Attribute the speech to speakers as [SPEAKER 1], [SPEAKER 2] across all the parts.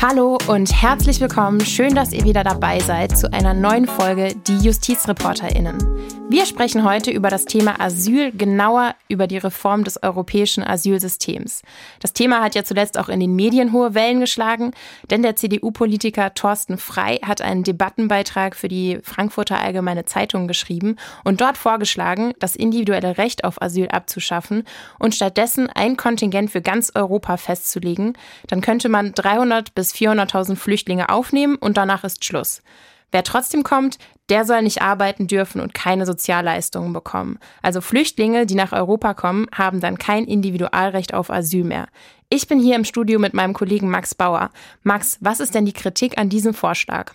[SPEAKER 1] Hallo und herzlich willkommen. Schön, dass ihr wieder dabei seid zu einer neuen Folge Die JustizreporterInnen. Wir sprechen heute über das Thema Asyl, genauer über die Reform des europäischen Asylsystems. Das Thema hat ja zuletzt auch in den Medien hohe Wellen geschlagen, denn der CDU-Politiker Thorsten Frei hat einen Debattenbeitrag für die Frankfurter Allgemeine Zeitung geschrieben und dort vorgeschlagen, das individuelle Recht auf Asyl abzuschaffen und stattdessen ein Kontingent für ganz Europa festzulegen. Dann könnte man 300 bis bis 400.000 Flüchtlinge aufnehmen und danach ist Schluss. Wer trotzdem kommt, der soll nicht arbeiten dürfen und keine Sozialleistungen bekommen. Also Flüchtlinge, die nach Europa kommen, haben dann kein Individualrecht auf Asyl mehr. Ich bin hier im Studio mit meinem Kollegen Max Bauer. Max, was ist denn die Kritik an diesem Vorschlag?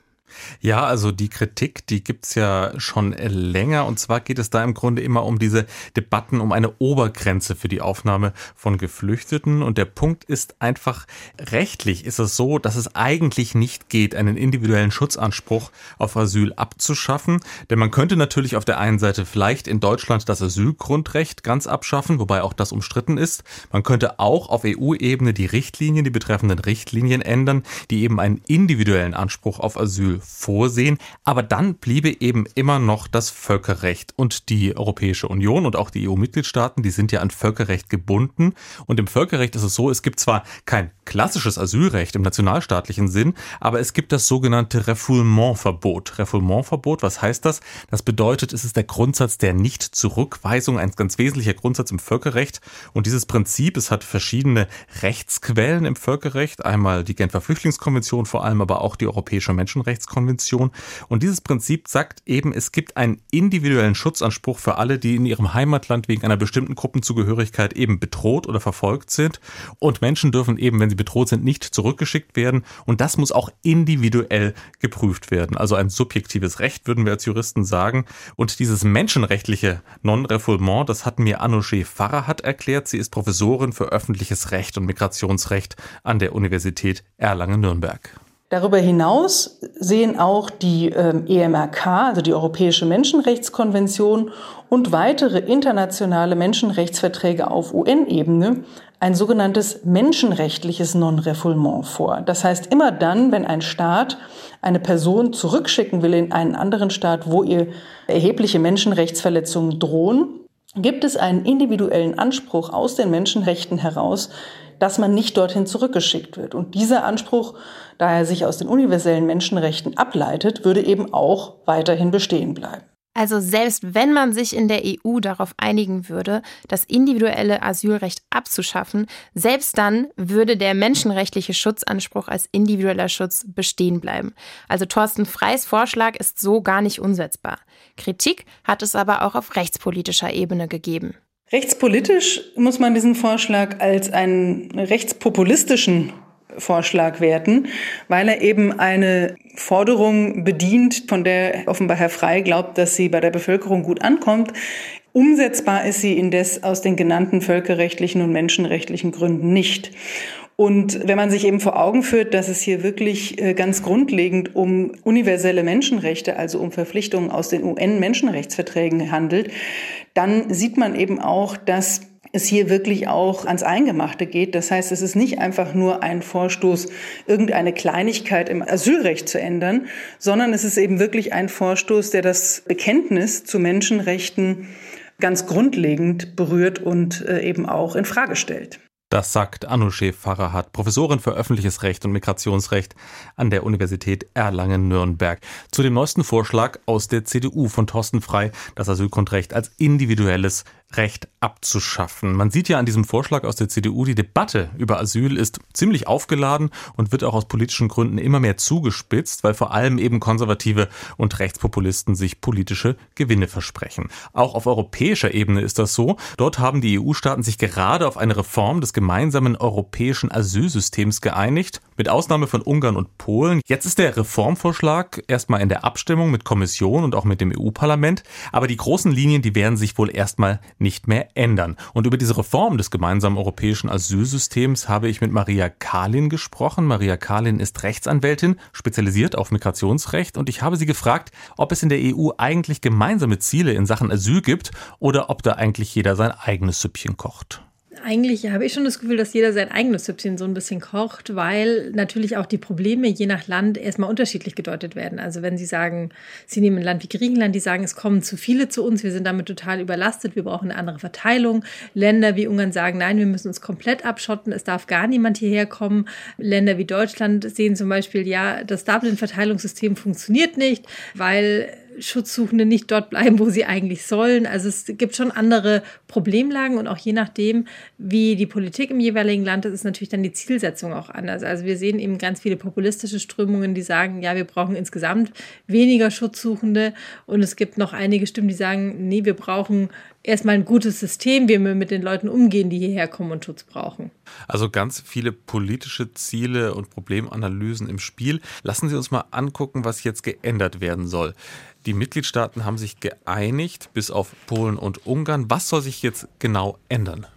[SPEAKER 2] Ja, also die Kritik, die gibt's ja schon länger. Und zwar geht es da im Grunde immer um diese Debatten um eine Obergrenze für die Aufnahme von Geflüchteten. Und der Punkt ist einfach, rechtlich ist es so, dass es eigentlich nicht geht, einen individuellen Schutzanspruch auf Asyl abzuschaffen. Denn man könnte natürlich auf der einen Seite vielleicht in Deutschland das Asylgrundrecht ganz abschaffen, wobei auch das umstritten ist. Man könnte auch auf EU-Ebene die Richtlinien, die betreffenden Richtlinien ändern, die eben einen individuellen Anspruch auf Asyl vorsehen. Aber dann bliebe eben immer noch das Völkerrecht und die Europäische Union und auch die EU-Mitgliedstaaten, die sind ja an Völkerrecht gebunden. Und im Völkerrecht ist es so, es gibt zwar kein klassisches Asylrecht im nationalstaatlichen Sinn, aber es gibt das sogenannte Refoulementverbot. Refoulementverbot, was heißt das? Das bedeutet, es ist der Grundsatz der Nichtzurückweisung, ein ganz wesentlicher Grundsatz im Völkerrecht. Und dieses Prinzip, es hat verschiedene Rechtsquellen im Völkerrecht, einmal die Genfer Flüchtlingskonvention, vor allem aber auch die Europäische Menschenrechtskonvention Menschenrechtskonvention. Und dieses Prinzip sagt eben, es gibt einen individuellen Schutzanspruch für alle, die in ihrem Heimatland wegen einer bestimmten Gruppenzugehörigkeit eben bedroht oder verfolgt sind. Und Menschen dürfen eben, wenn sie bedroht sind, nicht zurückgeschickt werden. Und das muss auch individuell geprüft werden. Also ein subjektives Recht, würden wir als Juristen sagen. Und dieses menschenrechtliche Non-Refoulement, das hat mir Anouche Farrahat erklärt. Sie ist Professorin für öffentliches Recht und Migrationsrecht an der Universität Erlangen-Nürnberg.
[SPEAKER 3] Darüber hinaus sehen auch die ähm, EMRK, also die Europäische Menschenrechtskonvention und weitere internationale Menschenrechtsverträge auf UN-Ebene ein sogenanntes menschenrechtliches Non-Refoulement vor. Das heißt, immer dann, wenn ein Staat eine Person zurückschicken will in einen anderen Staat, wo ihr erhebliche Menschenrechtsverletzungen drohen, gibt es einen individuellen Anspruch aus den Menschenrechten heraus, dass man nicht dorthin zurückgeschickt wird. Und dieser Anspruch, da er sich aus den universellen Menschenrechten ableitet, würde eben auch weiterhin bestehen bleiben.
[SPEAKER 1] Also selbst wenn man sich in der EU darauf einigen würde, das individuelle Asylrecht abzuschaffen, selbst dann würde der menschenrechtliche Schutzanspruch als individueller Schutz bestehen bleiben. Also Thorsten Freys Vorschlag ist so gar nicht umsetzbar. Kritik hat es aber auch auf rechtspolitischer Ebene gegeben.
[SPEAKER 3] Rechtspolitisch muss man diesen Vorschlag als einen rechtspopulistischen Vorschlag werten, weil er eben eine Forderung bedient, von der offenbar Herr Frei glaubt, dass sie bei der Bevölkerung gut ankommt. Umsetzbar ist sie indes aus den genannten völkerrechtlichen und menschenrechtlichen Gründen nicht. Und wenn man sich eben vor Augen führt, dass es hier wirklich äh, ganz grundlegend um universelle Menschenrechte, also um Verpflichtungen aus den UN-Menschenrechtsverträgen handelt, dann sieht man eben auch, dass es hier wirklich auch ans Eingemachte geht. Das heißt, es ist nicht einfach nur ein Vorstoß, irgendeine Kleinigkeit im Asylrecht zu ändern, sondern es ist eben wirklich ein Vorstoß, der das Bekenntnis zu Menschenrechten ganz grundlegend berührt und äh, eben auch in Frage stellt.
[SPEAKER 2] Das sagt Anouche Farrahat, Professorin für öffentliches Recht und Migrationsrecht an der Universität Erlangen-Nürnberg. Zu dem neuesten Vorschlag aus der CDU von Thorsten Frei, das Asylgrundrecht als individuelles Recht abzuschaffen. Man sieht ja an diesem Vorschlag aus der CDU, die Debatte über Asyl ist ziemlich aufgeladen und wird auch aus politischen Gründen immer mehr zugespitzt, weil vor allem eben Konservative und Rechtspopulisten sich politische Gewinne versprechen. Auch auf europäischer Ebene ist das so. Dort haben die EU-Staaten sich gerade auf eine Reform des gemeinsamen europäischen Asylsystems geeinigt, mit Ausnahme von Ungarn und Polen. Jetzt ist der Reformvorschlag erstmal in der Abstimmung mit Kommission und auch mit dem EU-Parlament, aber die großen Linien, die werden sich wohl erstmal nicht mehr ändern. Und über diese Reform des gemeinsamen europäischen Asylsystems habe ich mit Maria Kalin gesprochen. Maria Kalin ist Rechtsanwältin, spezialisiert auf Migrationsrecht und ich habe sie gefragt, ob es in der EU eigentlich gemeinsame Ziele in Sachen Asyl gibt oder ob da eigentlich jeder sein eigenes Süppchen kocht
[SPEAKER 4] eigentlich habe ich schon das Gefühl, dass jeder sein eigenes Süppchen so ein bisschen kocht, weil natürlich auch die Probleme je nach Land erstmal unterschiedlich gedeutet werden. Also wenn Sie sagen, Sie nehmen ein Land wie Griechenland, die sagen, es kommen zu viele zu uns, wir sind damit total überlastet, wir brauchen eine andere Verteilung. Länder wie Ungarn sagen, nein, wir müssen uns komplett abschotten, es darf gar niemand hierher kommen. Länder wie Deutschland sehen zum Beispiel, ja, das Dublin-Verteilungssystem funktioniert nicht, weil Schutzsuchende nicht dort bleiben, wo sie eigentlich sollen. Also es gibt schon andere Problemlagen und auch je nachdem, wie die Politik im jeweiligen Land ist, ist natürlich dann die Zielsetzung auch anders. Also wir sehen eben ganz viele populistische Strömungen, die sagen, ja, wir brauchen insgesamt weniger Schutzsuchende und es gibt noch einige Stimmen, die sagen, nee, wir brauchen erstmal ein gutes System, wie wir mit den Leuten umgehen, die hierher kommen und Schutz brauchen.
[SPEAKER 2] Also ganz viele politische Ziele und Problemanalysen im Spiel. Lassen Sie uns mal angucken, was jetzt geändert werden soll. Die Mitgliedstaaten haben sich geeinigt, bis auf Polen und Ungarn. Was soll sich jetzt genau ändern?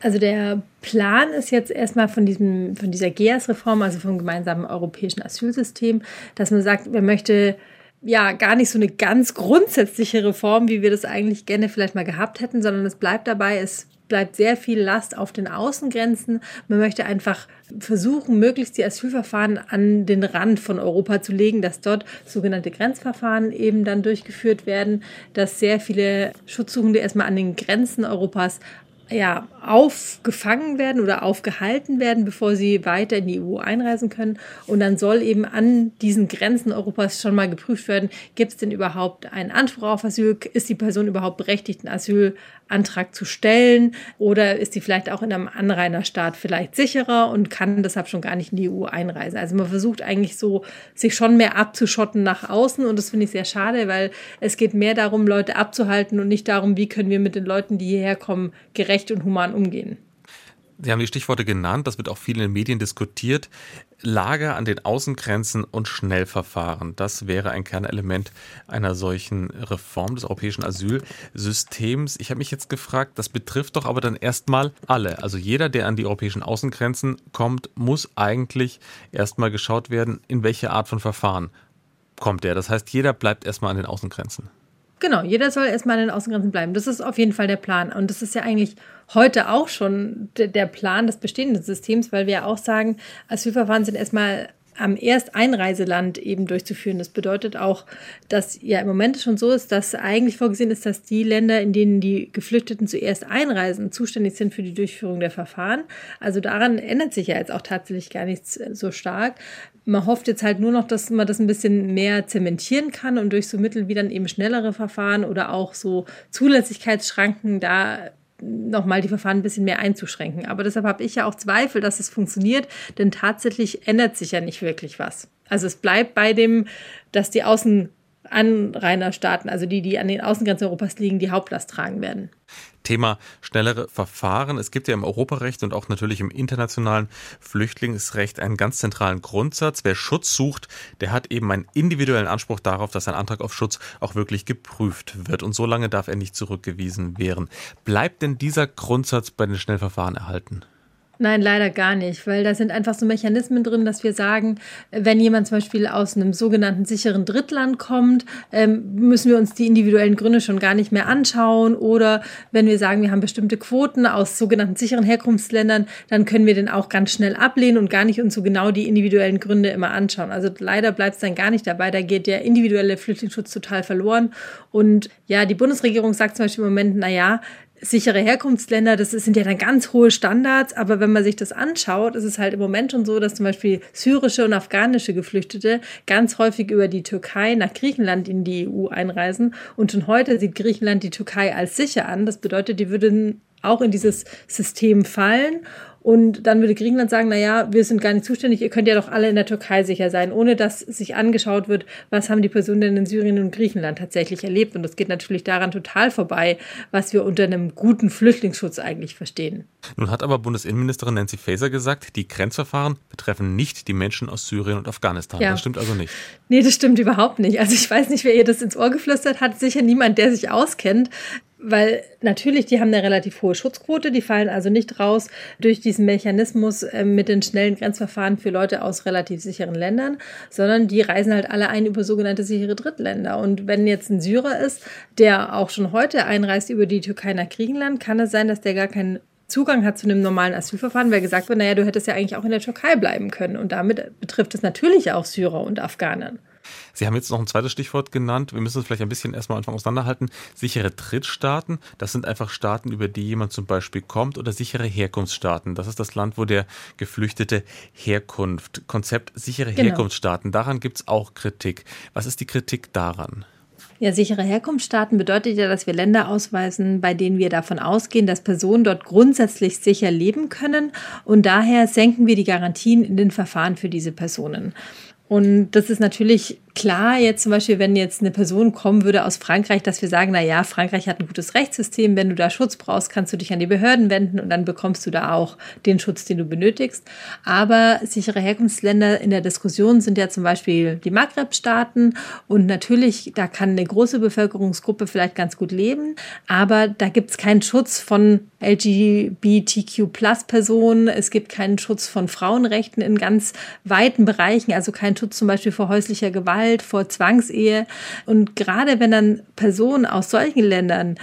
[SPEAKER 4] Also der Plan ist jetzt erstmal von, diesem, von dieser GEAS-Reform, also vom gemeinsamen europäischen Asylsystem, dass man sagt, man möchte ja gar nicht so eine ganz grundsätzliche Reform, wie wir das eigentlich gerne vielleicht mal gehabt hätten, sondern es bleibt dabei, es bleibt sehr viel Last auf den Außengrenzen. Man möchte einfach versuchen, möglichst die Asylverfahren an den Rand von Europa zu legen, dass dort sogenannte Grenzverfahren eben dann durchgeführt werden, dass sehr viele Schutzsuchende erstmal an den Grenzen Europas ja, aufgefangen werden oder aufgehalten werden, bevor sie weiter in die EU einreisen können. Und dann soll eben an diesen Grenzen Europas schon mal geprüft werden, gibt es denn überhaupt einen Anspruch auf Asyl? Ist die Person überhaupt berechtigt, einen Asylantrag zu stellen? Oder ist sie vielleicht auch in einem Anrainerstaat vielleicht sicherer und kann deshalb schon gar nicht in die EU einreisen? Also man versucht eigentlich so, sich schon mehr abzuschotten nach außen. Und das finde ich sehr schade, weil es geht mehr darum, Leute abzuhalten und nicht darum, wie können wir mit den Leuten, die hierher kommen, gerecht und human umgehen.
[SPEAKER 2] Sie haben die Stichworte genannt, das wird auch viel in den Medien diskutiert. Lager an den Außengrenzen und Schnellverfahren, das wäre ein Kernelement einer solchen Reform des europäischen Asylsystems. Ich habe mich jetzt gefragt, das betrifft doch aber dann erstmal alle. Also jeder, der an die europäischen Außengrenzen kommt, muss eigentlich erstmal geschaut werden, in welche Art von Verfahren kommt er. Das heißt, jeder bleibt erstmal an den Außengrenzen.
[SPEAKER 4] Genau, jeder soll erstmal an den Außengrenzen bleiben. Das ist auf jeden Fall der Plan. Und das ist ja eigentlich heute auch schon der Plan des bestehenden Systems, weil wir ja auch sagen, Asylverfahren sind erstmal am Ersteinreiseland eben durchzuführen. Das bedeutet auch, dass ja im Moment schon so ist, dass eigentlich vorgesehen ist, dass die Länder, in denen die Geflüchteten zuerst einreisen, zuständig sind für die Durchführung der Verfahren. Also daran ändert sich ja jetzt auch tatsächlich gar nichts so stark. Man hofft jetzt halt nur noch, dass man das ein bisschen mehr zementieren kann und durch so Mittel wie dann eben schnellere Verfahren oder auch so Zulässigkeitsschranken da nochmal die Verfahren ein bisschen mehr einzuschränken. Aber deshalb habe ich ja auch Zweifel, dass es funktioniert, denn tatsächlich ändert sich ja nicht wirklich was. Also es bleibt bei dem, dass die Außenanrainerstaaten, also die, die an den Außengrenzen Europas liegen, die Hauptlast tragen werden.
[SPEAKER 2] Thema schnellere Verfahren. Es gibt ja im Europarecht und auch natürlich im internationalen Flüchtlingsrecht einen ganz zentralen Grundsatz. Wer Schutz sucht, der hat eben einen individuellen Anspruch darauf, dass sein Antrag auf Schutz auch wirklich geprüft wird. Und so lange darf er nicht zurückgewiesen werden. Bleibt denn dieser Grundsatz bei den Schnellverfahren erhalten?
[SPEAKER 4] Nein, leider gar nicht, weil da sind einfach so Mechanismen drin, dass wir sagen, wenn jemand zum Beispiel aus einem sogenannten sicheren Drittland kommt, ähm, müssen wir uns die individuellen Gründe schon gar nicht mehr anschauen. Oder wenn wir sagen, wir haben bestimmte Quoten aus sogenannten sicheren Herkunftsländern, dann können wir den auch ganz schnell ablehnen und gar nicht uns so genau die individuellen Gründe immer anschauen. Also leider bleibt es dann gar nicht dabei. Da geht der individuelle Flüchtlingsschutz total verloren. Und ja, die Bundesregierung sagt zum Beispiel im Moment, na ja, sichere Herkunftsländer, das sind ja dann ganz hohe Standards, aber wenn man sich das anschaut, ist es halt im Moment schon so, dass zum Beispiel syrische und afghanische Geflüchtete ganz häufig über die Türkei nach Griechenland in die EU einreisen und schon heute sieht Griechenland die Türkei als sicher an. Das bedeutet, die würden auch in dieses System fallen und dann würde Griechenland sagen, na ja, wir sind gar nicht zuständig, ihr könnt ja doch alle in der Türkei sicher sein, ohne dass sich angeschaut wird, was haben die Personen denn in Syrien und Griechenland tatsächlich erlebt. Und das geht natürlich daran total vorbei, was wir unter einem guten Flüchtlingsschutz eigentlich verstehen.
[SPEAKER 2] Nun hat aber Bundesinnenministerin Nancy Faeser gesagt, die Grenzverfahren betreffen nicht die Menschen aus Syrien und Afghanistan. Ja. Das stimmt also nicht.
[SPEAKER 4] Nee, das stimmt überhaupt nicht. Also ich weiß nicht, wer ihr das ins Ohr geflüstert hat. Sicher niemand, der sich auskennt. Weil natürlich, die haben eine relativ hohe Schutzquote, die fallen also nicht raus durch diesen Mechanismus äh, mit den schnellen Grenzverfahren für Leute aus relativ sicheren Ländern, sondern die reisen halt alle ein über sogenannte sichere Drittländer. Und wenn jetzt ein Syrer ist, der auch schon heute einreist über die Türkei nach Griechenland, kann es sein, dass der gar keinen Zugang hat zu einem normalen Asylverfahren, weil gesagt wird, naja, du hättest ja eigentlich auch in der Türkei bleiben können. Und damit betrifft es natürlich auch Syrer und Afghanen.
[SPEAKER 2] Sie haben jetzt noch ein zweites Stichwort genannt. Wir müssen es vielleicht ein bisschen erstmal Anfang auseinanderhalten. Sichere Drittstaaten, das sind einfach Staaten, über die jemand zum Beispiel kommt, oder sichere Herkunftsstaaten. Das ist das Land, wo der Geflüchtete Herkunft. Konzept sichere genau. Herkunftsstaaten. Daran gibt es auch Kritik. Was ist die Kritik daran?
[SPEAKER 4] Ja, sichere Herkunftsstaaten bedeutet ja, dass wir Länder ausweisen, bei denen wir davon ausgehen, dass Personen dort grundsätzlich sicher leben können. Und daher senken wir die Garantien in den Verfahren für diese Personen. Und das ist natürlich klar, jetzt zum Beispiel, wenn jetzt eine Person kommen würde aus Frankreich, dass wir sagen, na ja, Frankreich hat ein gutes Rechtssystem, wenn du da Schutz brauchst, kannst du dich an die Behörden wenden und dann bekommst du da auch den Schutz, den du benötigst. Aber sichere Herkunftsländer in der Diskussion sind ja zum Beispiel die Maghreb-Staaten. Und natürlich, da kann eine große Bevölkerungsgruppe vielleicht ganz gut leben, aber da gibt es keinen Schutz von LGBTQ-Plus-Personen, es gibt keinen Schutz von Frauenrechten in ganz weiten Bereichen, also keinen Schutz zum Beispiel vor häuslicher Gewalt Gewalt, vor Zwangsehe. Und gerade wenn dann Personen aus solchen Ländern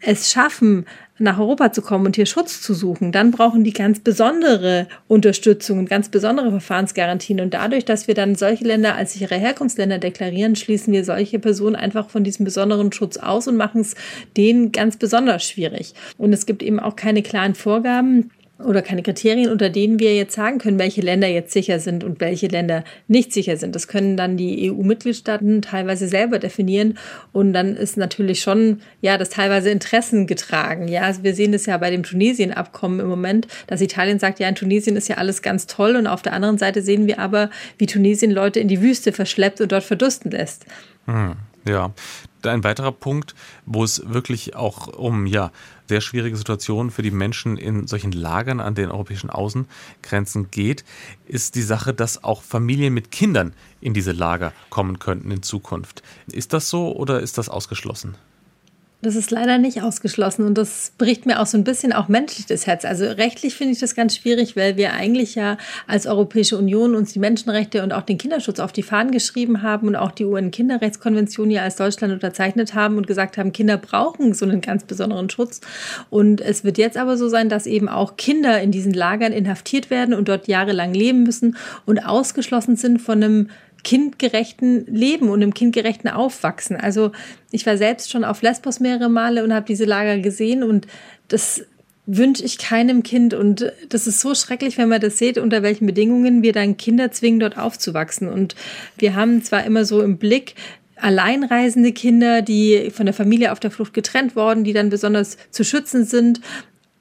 [SPEAKER 4] es schaffen, nach Europa zu kommen und hier Schutz zu suchen, dann brauchen die ganz besondere Unterstützung und ganz besondere Verfahrensgarantien. Und dadurch, dass wir dann solche Länder als sichere Herkunftsländer deklarieren, schließen wir solche Personen einfach von diesem besonderen Schutz aus und machen es denen ganz besonders schwierig. Und es gibt eben auch keine klaren Vorgaben oder keine Kriterien, unter denen wir jetzt sagen können, welche Länder jetzt sicher sind und welche Länder nicht sicher sind. Das können dann die EU-Mitgliedstaaten teilweise selber definieren und dann ist natürlich schon, ja, das teilweise Interessen getragen. Ja, also wir sehen das ja bei dem Tunesien-Abkommen im Moment, dass Italien sagt, ja, in Tunesien ist ja alles ganz toll und auf der anderen Seite sehen wir aber, wie Tunesien Leute in die Wüste verschleppt und dort verdursten lässt.
[SPEAKER 2] Hm, ja, ein weiterer Punkt, wo es wirklich auch um ja sehr schwierige Situationen für die Menschen in solchen Lagern an den europäischen Außengrenzen geht, ist die Sache, dass auch Familien mit Kindern in diese Lager kommen könnten in Zukunft. Ist das so oder ist das ausgeschlossen?
[SPEAKER 4] Das ist leider nicht ausgeschlossen und das bricht mir auch so ein bisschen auch menschlich das Herz. Also rechtlich finde ich das ganz schwierig, weil wir eigentlich ja als Europäische Union uns die Menschenrechte und auch den Kinderschutz auf die Fahnen geschrieben haben und auch die UN-Kinderrechtskonvention ja als Deutschland unterzeichnet haben und gesagt haben, Kinder brauchen so einen ganz besonderen Schutz. Und es wird jetzt aber so sein, dass eben auch Kinder in diesen Lagern inhaftiert werden und dort jahrelang leben müssen und ausgeschlossen sind von einem kindgerechten Leben und im kindgerechten Aufwachsen. Also ich war selbst schon auf Lesbos mehrere Male und habe diese Lager gesehen und das wünsche ich keinem Kind. Und das ist so schrecklich, wenn man das sieht, unter welchen Bedingungen wir dann Kinder zwingen, dort aufzuwachsen. Und wir haben zwar immer so im Blick, alleinreisende Kinder, die von der Familie auf der Flucht getrennt worden, die dann besonders zu schützen sind.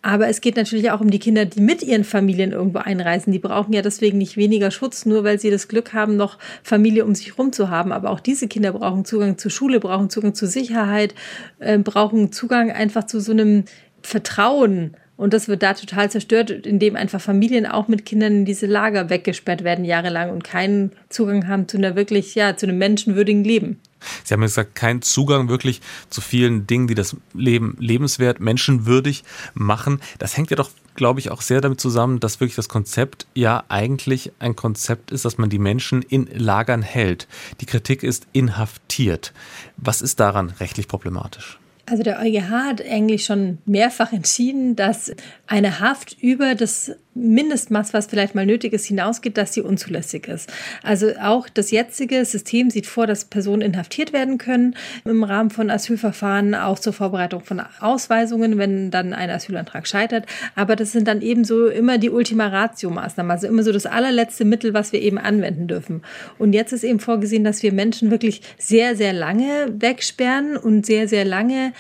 [SPEAKER 4] Aber es geht natürlich auch um die Kinder, die mit ihren Familien irgendwo einreisen. Die brauchen ja deswegen nicht weniger Schutz, nur weil sie das Glück haben, noch Familie um sich herum zu haben. Aber auch diese Kinder brauchen Zugang zur Schule, brauchen Zugang zur Sicherheit, äh, brauchen Zugang einfach zu so einem Vertrauen. Und das wird da total zerstört, indem einfach Familien auch mit Kindern in diese Lager weggesperrt werden jahrelang und keinen Zugang haben zu einer wirklich, ja, zu einem menschenwürdigen Leben.
[SPEAKER 2] Sie haben gesagt, kein Zugang wirklich zu vielen Dingen, die das Leben lebenswert, menschenwürdig machen. Das hängt ja doch, glaube ich, auch sehr damit zusammen, dass wirklich das Konzept ja eigentlich ein Konzept ist, dass man die Menschen in Lagern hält. Die Kritik ist inhaftiert. Was ist daran rechtlich problematisch?
[SPEAKER 4] Also der EuGH hat eigentlich schon mehrfach entschieden, dass eine Haft über das Mindestmaß, was vielleicht mal nötig ist, hinausgeht, dass sie unzulässig ist. Also auch das jetzige System sieht vor, dass Personen inhaftiert werden können im Rahmen von Asylverfahren, auch zur Vorbereitung von Ausweisungen, wenn dann ein Asylantrag scheitert. Aber das sind dann ebenso immer die Ultima Ratio-Maßnahmen, also immer so das allerletzte Mittel, was wir eben anwenden dürfen. Und jetzt ist eben vorgesehen, dass wir Menschen wirklich sehr, sehr lange wegsperren und sehr, sehr lange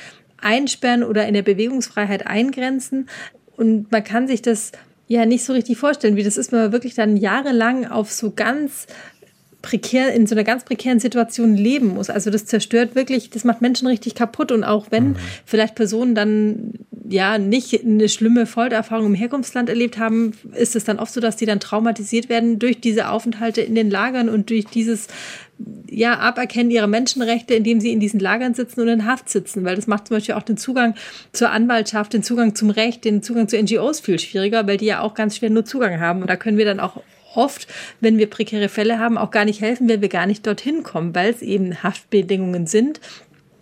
[SPEAKER 4] einsperren oder in der Bewegungsfreiheit eingrenzen. Und man kann sich das ja nicht so richtig vorstellen, wie das ist, wenn man wirklich dann jahrelang auf so ganz prekär, in so einer ganz prekären Situation leben muss. Also das zerstört wirklich, das macht Menschen richtig kaputt. Und auch wenn mhm. vielleicht Personen dann ja nicht eine schlimme Foltererfahrung im Herkunftsland erlebt haben, ist es dann oft so, dass die dann traumatisiert werden durch diese Aufenthalte in den Lagern und durch dieses ja, Aberkennen ihrer Menschenrechte, indem sie in diesen Lagern sitzen und in Haft sitzen, weil das macht zum Beispiel auch den Zugang zur Anwaltschaft, den Zugang zum Recht, den Zugang zu NGOs viel schwieriger, weil die ja auch ganz schwer nur Zugang haben. Und da können wir dann auch oft, wenn wir prekäre Fälle haben, auch gar nicht helfen, wenn wir gar nicht dorthin kommen, weil es eben Haftbedingungen sind.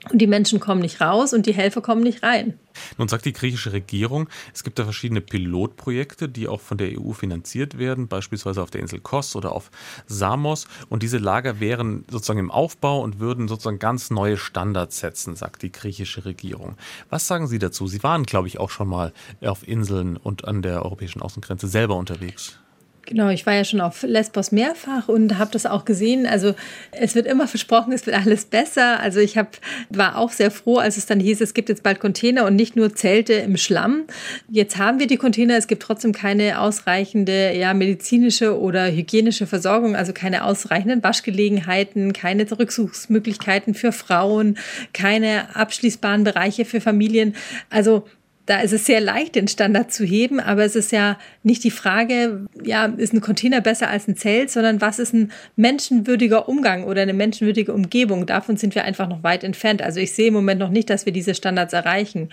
[SPEAKER 4] Und die Menschen kommen nicht raus und die Helfer kommen nicht rein.
[SPEAKER 2] Nun sagt die griechische Regierung, es gibt da verschiedene Pilotprojekte, die auch von der EU finanziert werden, beispielsweise auf der Insel Kos oder auf Samos. Und diese Lager wären sozusagen im Aufbau und würden sozusagen ganz neue Standards setzen, sagt die griechische Regierung. Was sagen Sie dazu? Sie waren, glaube ich, auch schon mal auf Inseln und an der europäischen Außengrenze selber unterwegs.
[SPEAKER 4] Genau, ich war ja schon auf Lesbos mehrfach und habe das auch gesehen. Also es wird immer versprochen, es wird alles besser. Also ich hab, war auch sehr froh, als es dann hieß, es gibt jetzt bald Container und nicht nur Zelte im Schlamm. Jetzt haben wir die Container, es gibt trotzdem keine ausreichende ja, medizinische oder hygienische Versorgung, also keine ausreichenden Waschgelegenheiten, keine Rückzugsmöglichkeiten für Frauen, keine abschließbaren Bereiche für Familien. Also da ist es sehr leicht, den Standard zu heben, aber es ist ja nicht die Frage, ja, ist ein Container besser als ein Zelt, sondern was ist ein menschenwürdiger Umgang oder eine menschenwürdige Umgebung? Davon sind wir einfach noch weit entfernt. Also ich sehe im Moment noch nicht, dass wir diese Standards erreichen.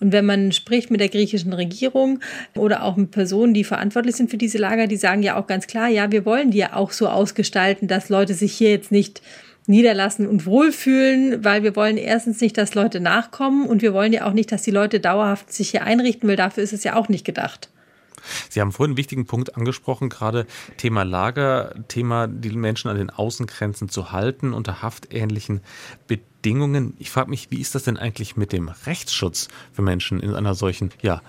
[SPEAKER 4] Und wenn man spricht mit der griechischen Regierung oder auch mit Personen, die verantwortlich sind für diese Lager, die sagen ja auch ganz klar, ja, wir wollen die ja auch so ausgestalten, dass Leute sich hier jetzt nicht niederlassen und wohlfühlen, weil wir wollen erstens nicht, dass Leute nachkommen und wir wollen ja auch nicht, dass die Leute dauerhaft sich hier einrichten, weil dafür ist es ja auch nicht gedacht.
[SPEAKER 2] Sie haben vorhin einen wichtigen Punkt angesprochen, gerade Thema Lager, Thema, die Menschen an den Außengrenzen zu halten unter haftähnlichen Bedingungen. Ich frage mich, wie ist das denn eigentlich mit dem Rechtsschutz für Menschen in einer solchen, ja,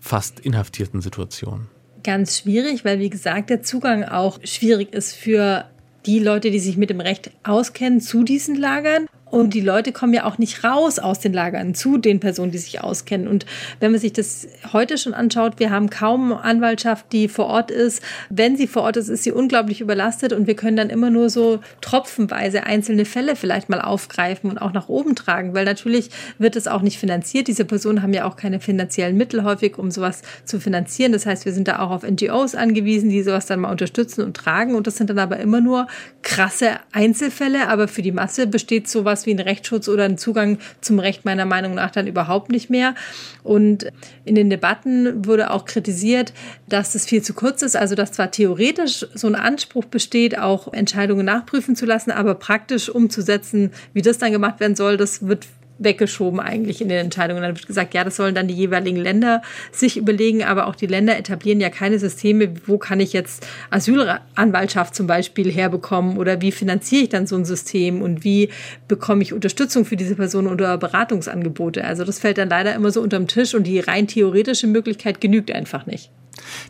[SPEAKER 2] fast inhaftierten Situation?
[SPEAKER 4] Ganz schwierig, weil wie gesagt der Zugang auch schwierig ist für die Leute, die sich mit dem Recht auskennen, zu diesen Lagern. Und die Leute kommen ja auch nicht raus aus den Lagern zu den Personen, die sich auskennen. Und wenn man sich das heute schon anschaut, wir haben kaum Anwaltschaft, die vor Ort ist. Wenn sie vor Ort ist, ist sie unglaublich überlastet und wir können dann immer nur so tropfenweise einzelne Fälle vielleicht mal aufgreifen und auch nach oben tragen, weil natürlich wird es auch nicht finanziert. Diese Personen haben ja auch keine finanziellen Mittel häufig, um sowas zu finanzieren. Das heißt, wir sind da auch auf NGOs angewiesen, die sowas dann mal unterstützen und tragen. Und das sind dann aber immer nur krasse Einzelfälle. Aber für die Masse besteht sowas sowas wie ein Rechtsschutz oder ein Zugang zum Recht meiner Meinung nach dann überhaupt nicht mehr. Und in den Debatten wurde auch kritisiert, dass es viel zu kurz ist, also dass zwar theoretisch so ein Anspruch besteht, auch Entscheidungen nachprüfen zu lassen, aber praktisch umzusetzen, wie das dann gemacht werden soll, das wird weggeschoben eigentlich in den Entscheidungen. Dann wird gesagt, ja, das sollen dann die jeweiligen Länder sich überlegen, aber auch die Länder etablieren ja keine Systeme, wo kann ich jetzt Asylanwaltschaft zum Beispiel herbekommen oder wie finanziere ich dann so ein System und wie bekomme ich Unterstützung für diese Person oder Beratungsangebote. Also das fällt dann leider immer so unterm Tisch und die rein theoretische Möglichkeit genügt einfach nicht.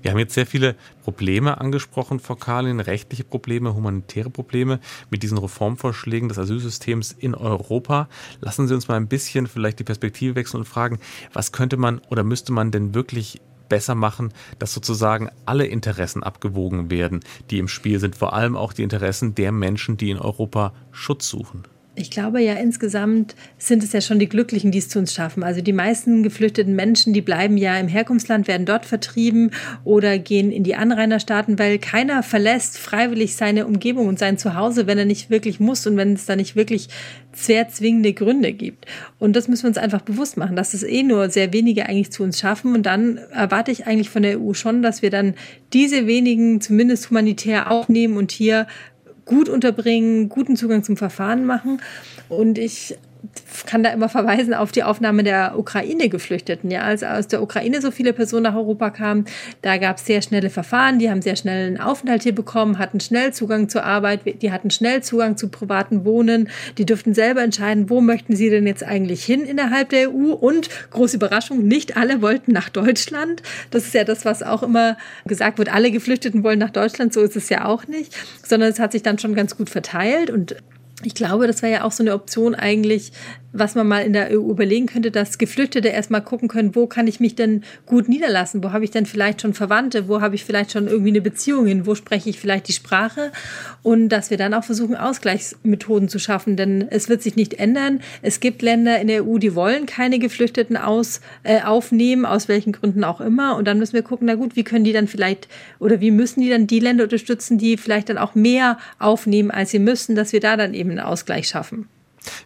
[SPEAKER 2] Wir haben jetzt sehr viele Probleme angesprochen, Frau Karlin, rechtliche Probleme, humanitäre Probleme mit diesen Reformvorschlägen des Asylsystems in Europa. Lassen Sie uns mal ein bisschen vielleicht die Perspektive wechseln und fragen, was könnte man oder müsste man denn wirklich besser machen, dass sozusagen alle Interessen abgewogen werden, die im Spiel sind, vor allem auch die Interessen der Menschen, die in Europa Schutz suchen
[SPEAKER 4] ich glaube ja insgesamt sind es ja schon die Glücklichen, die es zu uns schaffen. Also die meisten geflüchteten Menschen, die bleiben ja im Herkunftsland, werden dort vertrieben oder gehen in die Anrainerstaaten, weil keiner verlässt freiwillig seine Umgebung und sein Zuhause, wenn er nicht wirklich muss und wenn es da nicht wirklich sehr zwingende Gründe gibt. Und das müssen wir uns einfach bewusst machen, dass es eh nur sehr wenige eigentlich zu uns schaffen. Und dann erwarte ich eigentlich von der EU schon, dass wir dann diese wenigen zumindest humanitär aufnehmen und hier gut unterbringen, guten Zugang zum Verfahren machen. Und ich kann da immer verweisen auf die Aufnahme der Ukraine-Geflüchteten. Ja, als aus der Ukraine so viele Personen nach Europa kamen, da gab es sehr schnelle Verfahren, die haben sehr schnell einen Aufenthalt hier bekommen, hatten schnell Zugang zur Arbeit, die hatten schnell Zugang zu privaten Wohnen, die dürften selber entscheiden, wo möchten sie denn jetzt eigentlich hin innerhalb der EU und große Überraschung, nicht alle wollten nach Deutschland. Das ist ja das, was auch immer gesagt wird, alle Geflüchteten wollen nach Deutschland, so ist es ja auch nicht, sondern es hat sich dann schon ganz gut verteilt. Und ich glaube, das wäre ja auch so eine Option eigentlich, was man mal in der EU überlegen könnte, dass Geflüchtete erstmal gucken können, wo kann ich mich denn gut niederlassen? Wo habe ich denn vielleicht schon Verwandte? Wo habe ich vielleicht schon irgendwie eine Beziehung hin? Wo spreche ich vielleicht die Sprache? Und dass wir dann auch versuchen, Ausgleichsmethoden zu schaffen, denn es wird sich nicht ändern. Es gibt Länder in der EU, die wollen keine Geflüchteten aus, äh, aufnehmen, aus welchen Gründen auch immer. Und dann müssen wir gucken, na gut, wie können die dann vielleicht oder wie müssen die dann die Länder unterstützen, die vielleicht dann auch mehr aufnehmen, als sie müssen, dass wir da dann eben einen Ausgleich schaffen.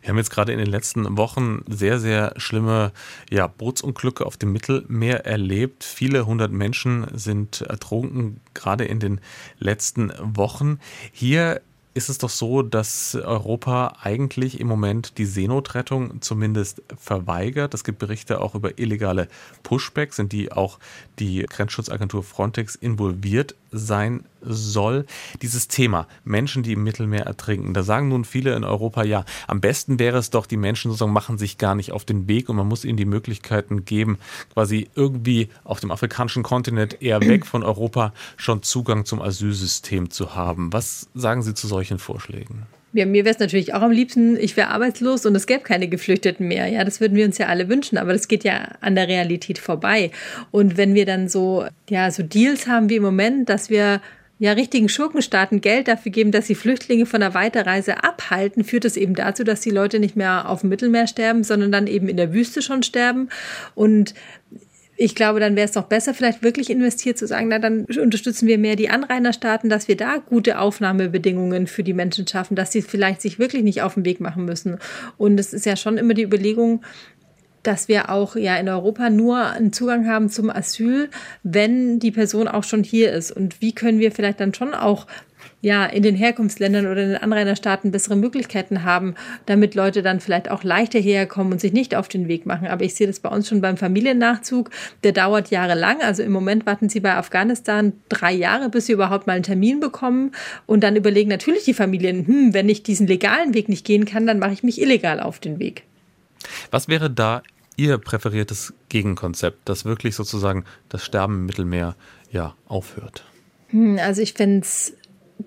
[SPEAKER 2] Wir haben jetzt gerade in den letzten Wochen sehr, sehr schlimme ja, Bootsunglücke auf dem Mittelmeer erlebt. Viele hundert Menschen sind ertrunken, gerade in den letzten Wochen. Hier ist es doch so, dass Europa eigentlich im Moment die Seenotrettung zumindest verweigert. Es gibt Berichte auch über illegale Pushbacks, in die auch die Grenzschutzagentur Frontex involviert sein soll. Dieses Thema Menschen, die im Mittelmeer ertrinken, da sagen nun viele in Europa, ja, am besten wäre es doch, die Menschen sozusagen machen sich gar nicht auf den Weg und man muss ihnen die Möglichkeiten geben, quasi irgendwie auf dem afrikanischen Kontinent eher weg von Europa schon Zugang zum Asylsystem zu haben. Was sagen Sie zu solchen Vorschlägen?
[SPEAKER 4] Ja, mir wäre es natürlich auch am liebsten, ich wäre arbeitslos und es gäbe keine Geflüchteten mehr. Ja, das würden wir uns ja alle wünschen, aber das geht ja an der Realität vorbei. Und wenn wir dann so, ja, so Deals haben wie im Moment, dass wir ja, richtigen Schurkenstaaten Geld dafür geben, dass sie Flüchtlinge von der Weiterreise abhalten, führt es eben dazu, dass die Leute nicht mehr auf dem Mittelmeer sterben, sondern dann eben in der Wüste schon sterben. Und ich glaube, dann wäre es doch besser, vielleicht wirklich investiert zu sagen, na, dann unterstützen wir mehr die Anrainerstaaten, dass wir da gute Aufnahmebedingungen für die Menschen schaffen, dass sie vielleicht sich wirklich nicht auf den Weg machen müssen. Und es ist ja schon immer die Überlegung, dass wir auch ja in Europa nur einen Zugang haben zum Asyl, wenn die Person auch schon hier ist. Und wie können wir vielleicht dann schon auch ja, in den Herkunftsländern oder in den Anrainerstaaten bessere Möglichkeiten haben, damit Leute dann vielleicht auch leichter herkommen und sich nicht auf den Weg machen. Aber ich sehe das bei uns schon beim Familiennachzug. Der dauert jahrelang. Also im Moment warten sie bei Afghanistan drei Jahre, bis sie überhaupt mal einen Termin bekommen. Und dann überlegen natürlich die Familien, hm, wenn ich diesen legalen Weg nicht gehen kann, dann mache ich mich illegal auf den Weg.
[SPEAKER 2] Was wäre da Ihr präferiertes Gegenkonzept, das wirklich sozusagen das Sterben im Mittelmeer ja aufhört?
[SPEAKER 4] Hm, also ich fände es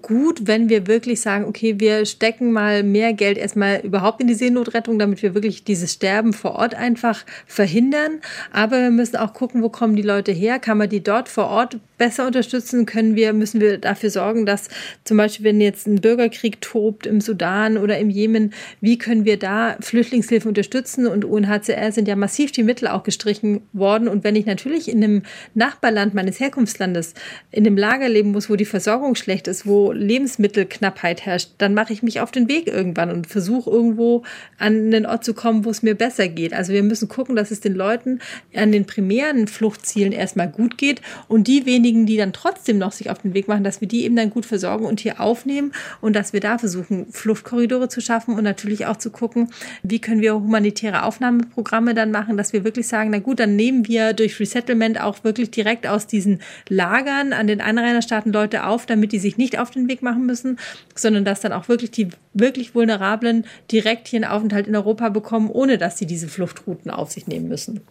[SPEAKER 4] gut, wenn wir wirklich sagen, okay, wir stecken mal mehr Geld erstmal überhaupt in die Seenotrettung, damit wir wirklich dieses Sterben vor Ort einfach verhindern. Aber wir müssen auch gucken, wo kommen die Leute her? Kann man die dort vor Ort besser unterstützen? Können wir, müssen wir dafür sorgen, dass zum Beispiel, wenn jetzt ein Bürgerkrieg tobt im Sudan oder im Jemen, wie können wir da Flüchtlingshilfe unterstützen? Und UNHCR sind ja massiv die Mittel auch gestrichen worden. Und wenn ich natürlich in einem Nachbarland meines Herkunftslandes in einem Lager leben muss, wo die Versorgung schlecht ist, wo Lebensmittelknappheit herrscht, dann mache ich mich auf den Weg irgendwann und versuche irgendwo an einen Ort zu kommen, wo es mir besser geht. Also wir müssen gucken, dass es den Leuten an den primären Fluchtzielen erstmal gut geht und die wenigen, die dann trotzdem noch sich auf den Weg machen, dass wir die eben dann gut versorgen und hier aufnehmen und dass wir da versuchen, Fluchtkorridore zu schaffen und natürlich auch zu gucken, wie können wir humanitäre Aufnahmeprogramme dann machen, dass wir wirklich sagen, na gut, dann nehmen wir durch Resettlement auch wirklich direkt aus diesen Lagern an den Einrainerstaaten Leute auf, damit die sich nicht auf den Weg machen müssen, sondern dass dann auch wirklich die wirklich Vulnerablen direkt hier einen Aufenthalt in Europa bekommen, ohne dass sie diese Fluchtrouten auf sich nehmen müssen.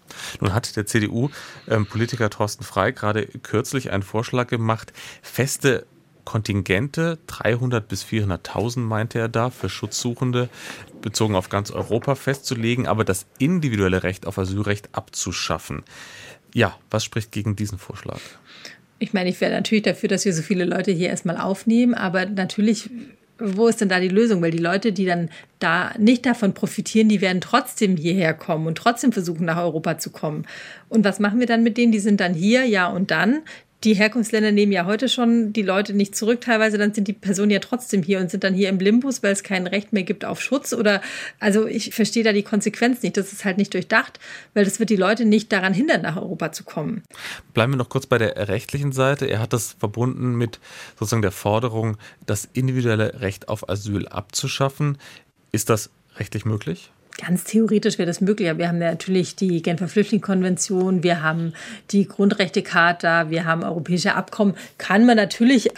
[SPEAKER 2] Nun hat der CDU-Politiker ähm, Thorsten Frei gerade kürzlich einen Vorschlag gemacht, feste Kontingente, 300 bis 400.000 meinte er da, für Schutzsuchende bezogen auf ganz Europa festzulegen, aber das individuelle Recht auf Asylrecht abzuschaffen. Ja, was spricht gegen diesen Vorschlag?
[SPEAKER 4] Ich meine, ich wäre natürlich dafür, dass wir so viele Leute hier erstmal aufnehmen, aber natürlich, wo ist denn da die Lösung? Weil die Leute, die dann da nicht davon profitieren, die werden trotzdem hierher kommen und trotzdem versuchen, nach Europa zu kommen. Und was machen wir dann mit denen? Die sind dann hier, ja und dann die Herkunftsländer nehmen ja heute schon die Leute nicht zurück. Teilweise dann sind die Personen ja trotzdem hier und sind dann hier im Limbus, weil es kein Recht mehr gibt auf Schutz. Oder also ich verstehe da die Konsequenz nicht. Das ist halt nicht durchdacht, weil das wird die Leute nicht daran hindern, nach Europa zu kommen.
[SPEAKER 2] Bleiben wir noch kurz bei der rechtlichen Seite. Er hat das verbunden mit sozusagen der Forderung, das individuelle Recht auf Asyl abzuschaffen. Ist das rechtlich möglich?
[SPEAKER 4] Ganz theoretisch wäre das möglich. Aber wir haben ja natürlich die Genfer Flüchtlingskonvention, wir haben die Grundrechtecharta, wir haben europäische Abkommen. Kann man natürlich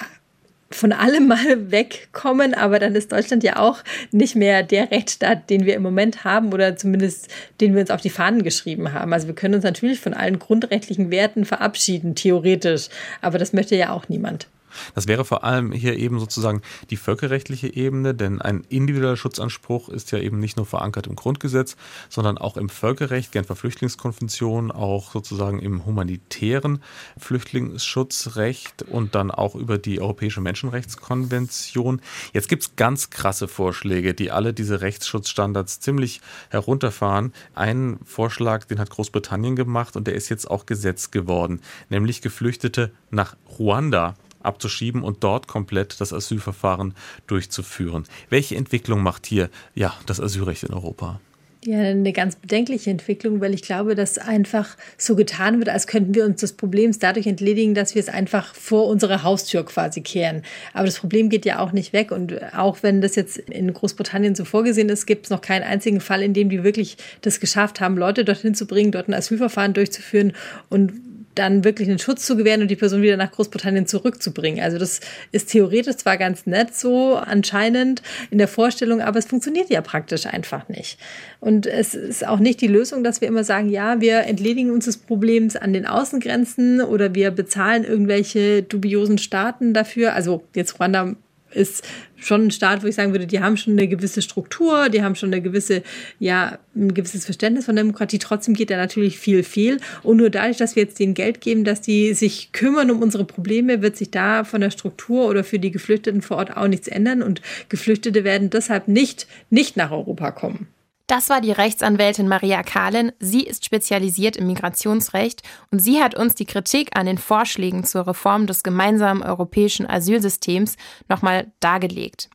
[SPEAKER 4] von allem mal wegkommen, aber dann ist Deutschland ja auch nicht mehr der Rechtsstaat, den wir im Moment haben oder zumindest den wir uns auf die Fahnen geschrieben haben. Also wir können uns natürlich von allen grundrechtlichen Werten verabschieden, theoretisch, aber das möchte ja auch niemand.
[SPEAKER 2] Das wäre vor allem hier eben sozusagen die völkerrechtliche Ebene, denn ein individueller Schutzanspruch ist ja eben nicht nur verankert im Grundgesetz, sondern auch im Völkerrecht, Genfer Flüchtlingskonvention, auch sozusagen im humanitären Flüchtlingsschutzrecht und dann auch über die Europäische Menschenrechtskonvention. Jetzt gibt es ganz krasse Vorschläge, die alle diese Rechtsschutzstandards ziemlich herunterfahren. Ein Vorschlag, den hat Großbritannien gemacht und der ist jetzt auch Gesetz geworden, nämlich Geflüchtete nach Ruanda abzuschieben und dort komplett das Asylverfahren durchzuführen. Welche Entwicklung macht hier ja das Asylrecht in Europa?
[SPEAKER 4] Ja, eine ganz bedenkliche Entwicklung, weil ich glaube, dass einfach so getan wird, als könnten wir uns des Problems dadurch entledigen, dass wir es einfach vor unserer Haustür quasi kehren. Aber das Problem geht ja auch nicht weg. Und auch wenn das jetzt in Großbritannien so vorgesehen ist, gibt es noch keinen einzigen Fall, in dem die wirklich das geschafft haben, Leute dorthin zu bringen, dort ein Asylverfahren durchzuführen und dann wirklich einen Schutz zu gewähren und die Person wieder nach Großbritannien zurückzubringen. Also das ist theoretisch zwar ganz nett so anscheinend in der Vorstellung, aber es funktioniert ja praktisch einfach nicht. Und es ist auch nicht die Lösung, dass wir immer sagen, ja, wir entledigen uns des Problems an den Außengrenzen oder wir bezahlen irgendwelche dubiosen Staaten dafür. Also jetzt Rwanda ist schon ein Staat, wo ich sagen würde, die haben schon eine gewisse Struktur, die haben schon eine gewisse, ja, ein gewisses Verständnis von Demokratie. Trotzdem geht da natürlich viel, viel. Und nur dadurch, dass wir jetzt denen Geld geben, dass die sich kümmern um unsere Probleme, wird sich da von der Struktur oder für die Geflüchteten vor Ort auch nichts ändern. Und Geflüchtete werden deshalb nicht, nicht nach Europa kommen.
[SPEAKER 1] Das war die Rechtsanwältin Maria Kahlen. Sie ist spezialisiert im Migrationsrecht und sie hat uns die Kritik an den Vorschlägen zur Reform des gemeinsamen europäischen Asylsystems nochmal dargelegt.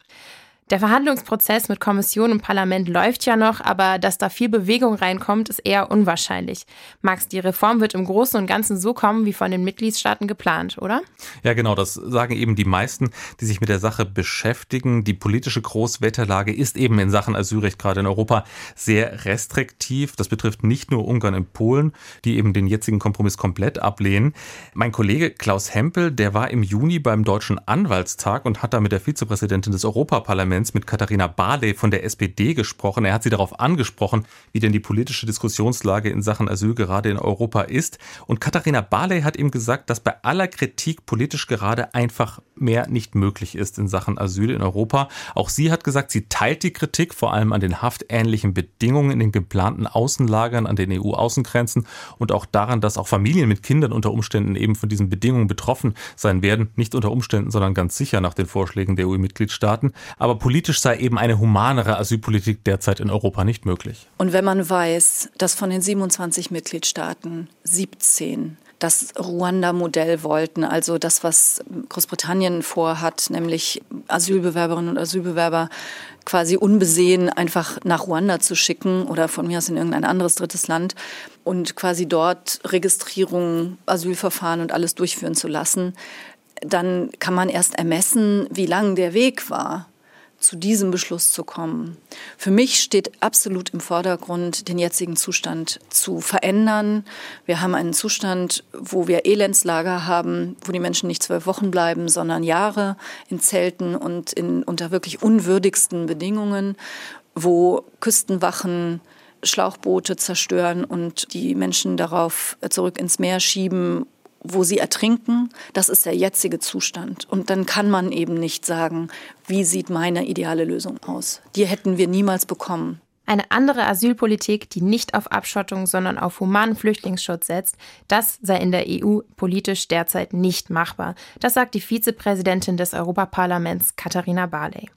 [SPEAKER 1] Der Verhandlungsprozess mit Kommission und Parlament läuft ja noch, aber dass da viel Bewegung reinkommt, ist eher unwahrscheinlich. Max, die Reform wird im Großen und Ganzen so kommen wie von den Mitgliedstaaten geplant, oder?
[SPEAKER 2] Ja, genau, das sagen eben die meisten, die sich mit der Sache beschäftigen. Die politische Großwetterlage ist eben in Sachen Asylrecht gerade in Europa sehr restriktiv. Das betrifft nicht nur Ungarn und Polen, die eben den jetzigen Kompromiss komplett ablehnen. Mein Kollege Klaus Hempel, der war im Juni beim Deutschen Anwaltstag und hat da mit der Vizepräsidentin des Europaparlaments Parlaments mit Katharina Barley von der SPD gesprochen. Er hat sie darauf angesprochen, wie denn die politische Diskussionslage in Sachen Asyl gerade in Europa ist. Und Katharina Barley hat ihm gesagt, dass bei aller Kritik politisch gerade einfach mehr nicht möglich ist in Sachen Asyl in Europa. Auch sie hat gesagt, sie teilt die Kritik vor allem an den haftähnlichen Bedingungen in den geplanten Außenlagern an den EU-Außengrenzen und auch daran, dass auch Familien mit Kindern unter Umständen eben von diesen Bedingungen betroffen sein werden. Nicht unter Umständen, sondern ganz sicher nach den Vorschlägen der EU-Mitgliedstaaten. Aber politisch sei eben eine humanere Asylpolitik derzeit in Europa nicht möglich.
[SPEAKER 5] Und wenn man weiß, dass von den 27 Mitgliedstaaten 17 das Ruanda-Modell wollten, also das, was Großbritannien vorhat, nämlich Asylbewerberinnen und Asylbewerber quasi unbesehen einfach nach Ruanda zu schicken oder von mir aus in irgendein anderes drittes Land und quasi dort Registrierung, Asylverfahren und alles durchführen zu lassen, dann kann man erst ermessen, wie lang der Weg war zu diesem Beschluss zu kommen. Für mich steht absolut im Vordergrund, den jetzigen Zustand zu verändern. Wir haben einen Zustand, wo wir Elendslager haben, wo die Menschen nicht zwölf Wochen bleiben, sondern Jahre in Zelten und in, unter wirklich unwürdigsten Bedingungen, wo Küstenwachen Schlauchboote zerstören und die Menschen darauf zurück ins Meer schieben wo sie ertrinken. Das ist der jetzige Zustand. Und dann kann man eben nicht sagen, wie sieht meine ideale Lösung aus. Die hätten wir niemals bekommen.
[SPEAKER 1] Eine andere Asylpolitik, die nicht auf Abschottung, sondern auf humanen Flüchtlingsschutz setzt, das sei in der EU politisch derzeit nicht machbar. Das sagt die Vizepräsidentin des Europaparlaments Katharina Barley.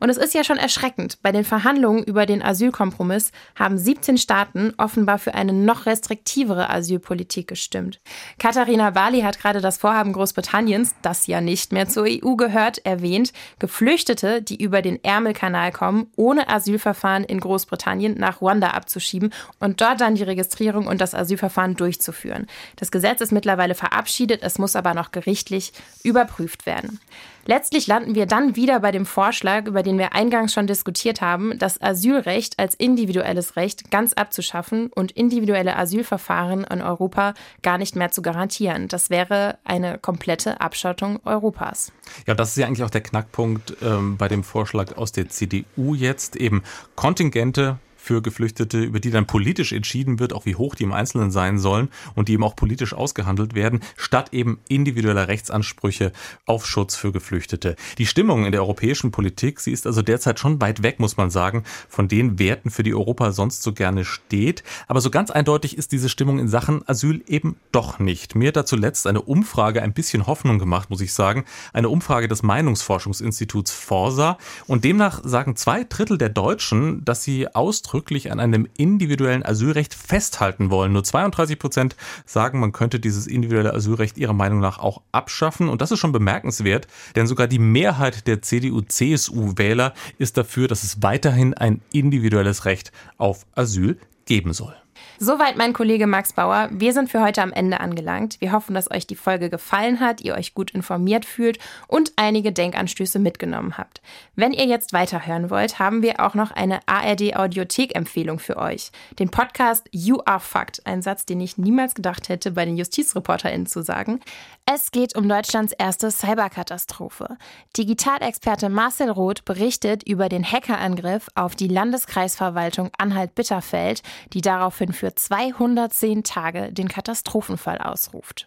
[SPEAKER 1] Und es ist ja schon erschreckend. Bei den Verhandlungen über den Asylkompromiss haben 17 Staaten offenbar für eine noch restriktivere Asylpolitik gestimmt. Katharina Barley hat gerade das Vorhaben Großbritanniens, das ja nicht mehr zur EU gehört, erwähnt, Geflüchtete, die über den Ärmelkanal kommen, ohne Asylverfahren in Großbritannien Großbritannien nach Ruanda abzuschieben und dort dann die Registrierung und das Asylverfahren durchzuführen. Das Gesetz ist mittlerweile verabschiedet, es muss aber noch gerichtlich überprüft werden. Letztlich landen wir dann wieder bei dem Vorschlag, über den wir eingangs schon diskutiert haben, das Asylrecht als individuelles Recht ganz abzuschaffen und individuelle Asylverfahren in Europa gar nicht mehr zu garantieren. Das wäre eine komplette Abschottung Europas.
[SPEAKER 2] Ja, das ist ja eigentlich auch der Knackpunkt ähm, bei dem Vorschlag aus der CDU jetzt, eben Kontingente für Geflüchtete, über die dann politisch entschieden wird, auch wie hoch die im Einzelnen sein sollen und die eben auch politisch ausgehandelt werden, statt eben individueller Rechtsansprüche auf Schutz für Geflüchtete. Die Stimmung in der europäischen Politik, sie ist also derzeit schon weit weg, muss man sagen, von den Werten, für die Europa sonst so gerne steht. Aber so ganz eindeutig ist diese Stimmung in Sachen Asyl eben doch nicht. Mir hat da zuletzt eine Umfrage ein bisschen Hoffnung gemacht, muss ich sagen. Eine Umfrage des Meinungsforschungsinstituts Forsa. Und demnach sagen zwei Drittel der Deutschen, dass sie ausdrücklich an einem individuellen Asylrecht festhalten wollen. Nur 32 Prozent sagen, man könnte dieses individuelle Asylrecht ihrer Meinung nach auch abschaffen. Und das ist schon bemerkenswert, denn sogar die Mehrheit der CDU-CSU-Wähler ist dafür, dass es weiterhin ein individuelles Recht auf Asyl geben soll.
[SPEAKER 1] Soweit mein Kollege Max Bauer. Wir sind für heute am Ende angelangt. Wir hoffen, dass euch die Folge gefallen hat, ihr euch gut informiert fühlt und einige Denkanstöße mitgenommen habt. Wenn ihr jetzt weiterhören wollt, haben wir auch noch eine ARD Audiothek Empfehlung für euch. Den Podcast You Are Fucked, ein Satz, den ich niemals gedacht hätte, bei den JustizreporterInnen zu sagen. Es geht um Deutschlands erste Cyberkatastrophe. Digitalexperte Marcel Roth berichtet über den Hackerangriff auf die Landeskreisverwaltung Anhalt-Bitterfeld, die daraufhin für 210 Tage den Katastrophenfall ausruft.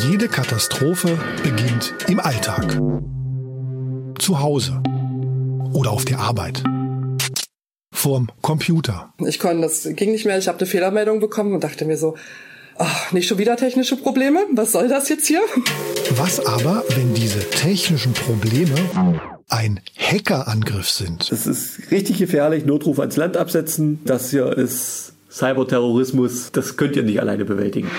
[SPEAKER 6] Jede Katastrophe beginnt im Alltag. Zu Hause oder auf der Arbeit. Vorm Computer.
[SPEAKER 7] Ich konnte, das ging nicht mehr. Ich habe eine Fehlermeldung bekommen und dachte mir so, Ach, nicht schon wieder technische Probleme? Was soll das jetzt hier?
[SPEAKER 6] Was aber, wenn diese technischen Probleme ein Hackerangriff sind?
[SPEAKER 8] Das ist richtig gefährlich. Notruf ans Land absetzen. Das hier ist Cyberterrorismus. Das könnt ihr nicht alleine bewältigen.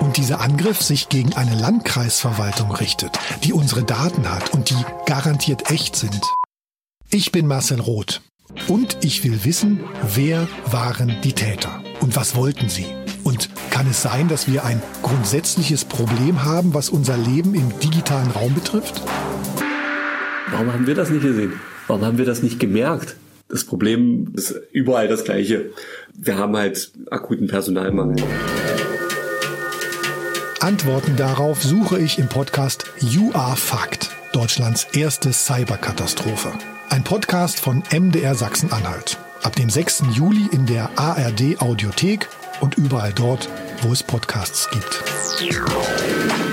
[SPEAKER 6] Und dieser Angriff sich gegen eine Landkreisverwaltung richtet, die unsere Daten hat und die garantiert echt sind. Ich bin Marcel Roth und ich will wissen, wer waren die Täter und was wollten sie? Und kann es sein, dass wir ein grundsätzliches Problem haben, was unser Leben im digitalen Raum betrifft?
[SPEAKER 8] Warum haben wir das nicht gesehen? Warum haben wir das nicht gemerkt? Das Problem ist überall das gleiche. Wir haben halt akuten Personalmangel.
[SPEAKER 6] Antworten darauf suche ich im Podcast You Are Fact, Deutschlands erste Cyberkatastrophe. Ein Podcast von MDR Sachsen-Anhalt. Ab dem 6. Juli in der ARD Audiothek und überall dort, wo es Podcasts gibt.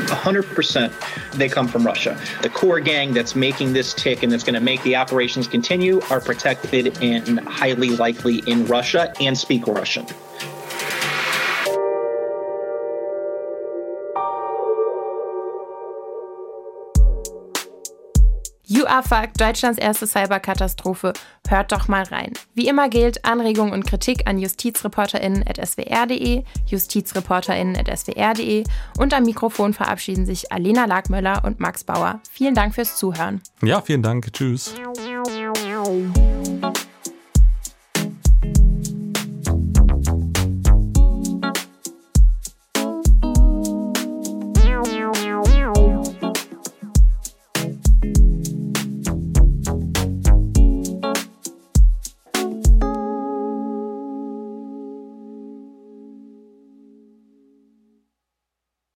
[SPEAKER 9] 100% they come from Russia. The core gang that's making this tick and that's going to make the operations continue are protected and highly likely in Russia and speak Russian.
[SPEAKER 1] Fucked, Deutschlands erste Cyberkatastrophe. Hört doch mal rein. Wie immer gilt Anregungen und Kritik an justizreporterinnen.swr.de, justizreporterinnen.swr.de und am Mikrofon verabschieden sich Alena Lagmöller und Max Bauer. Vielen Dank fürs Zuhören.
[SPEAKER 2] Ja, vielen Dank. Tschüss.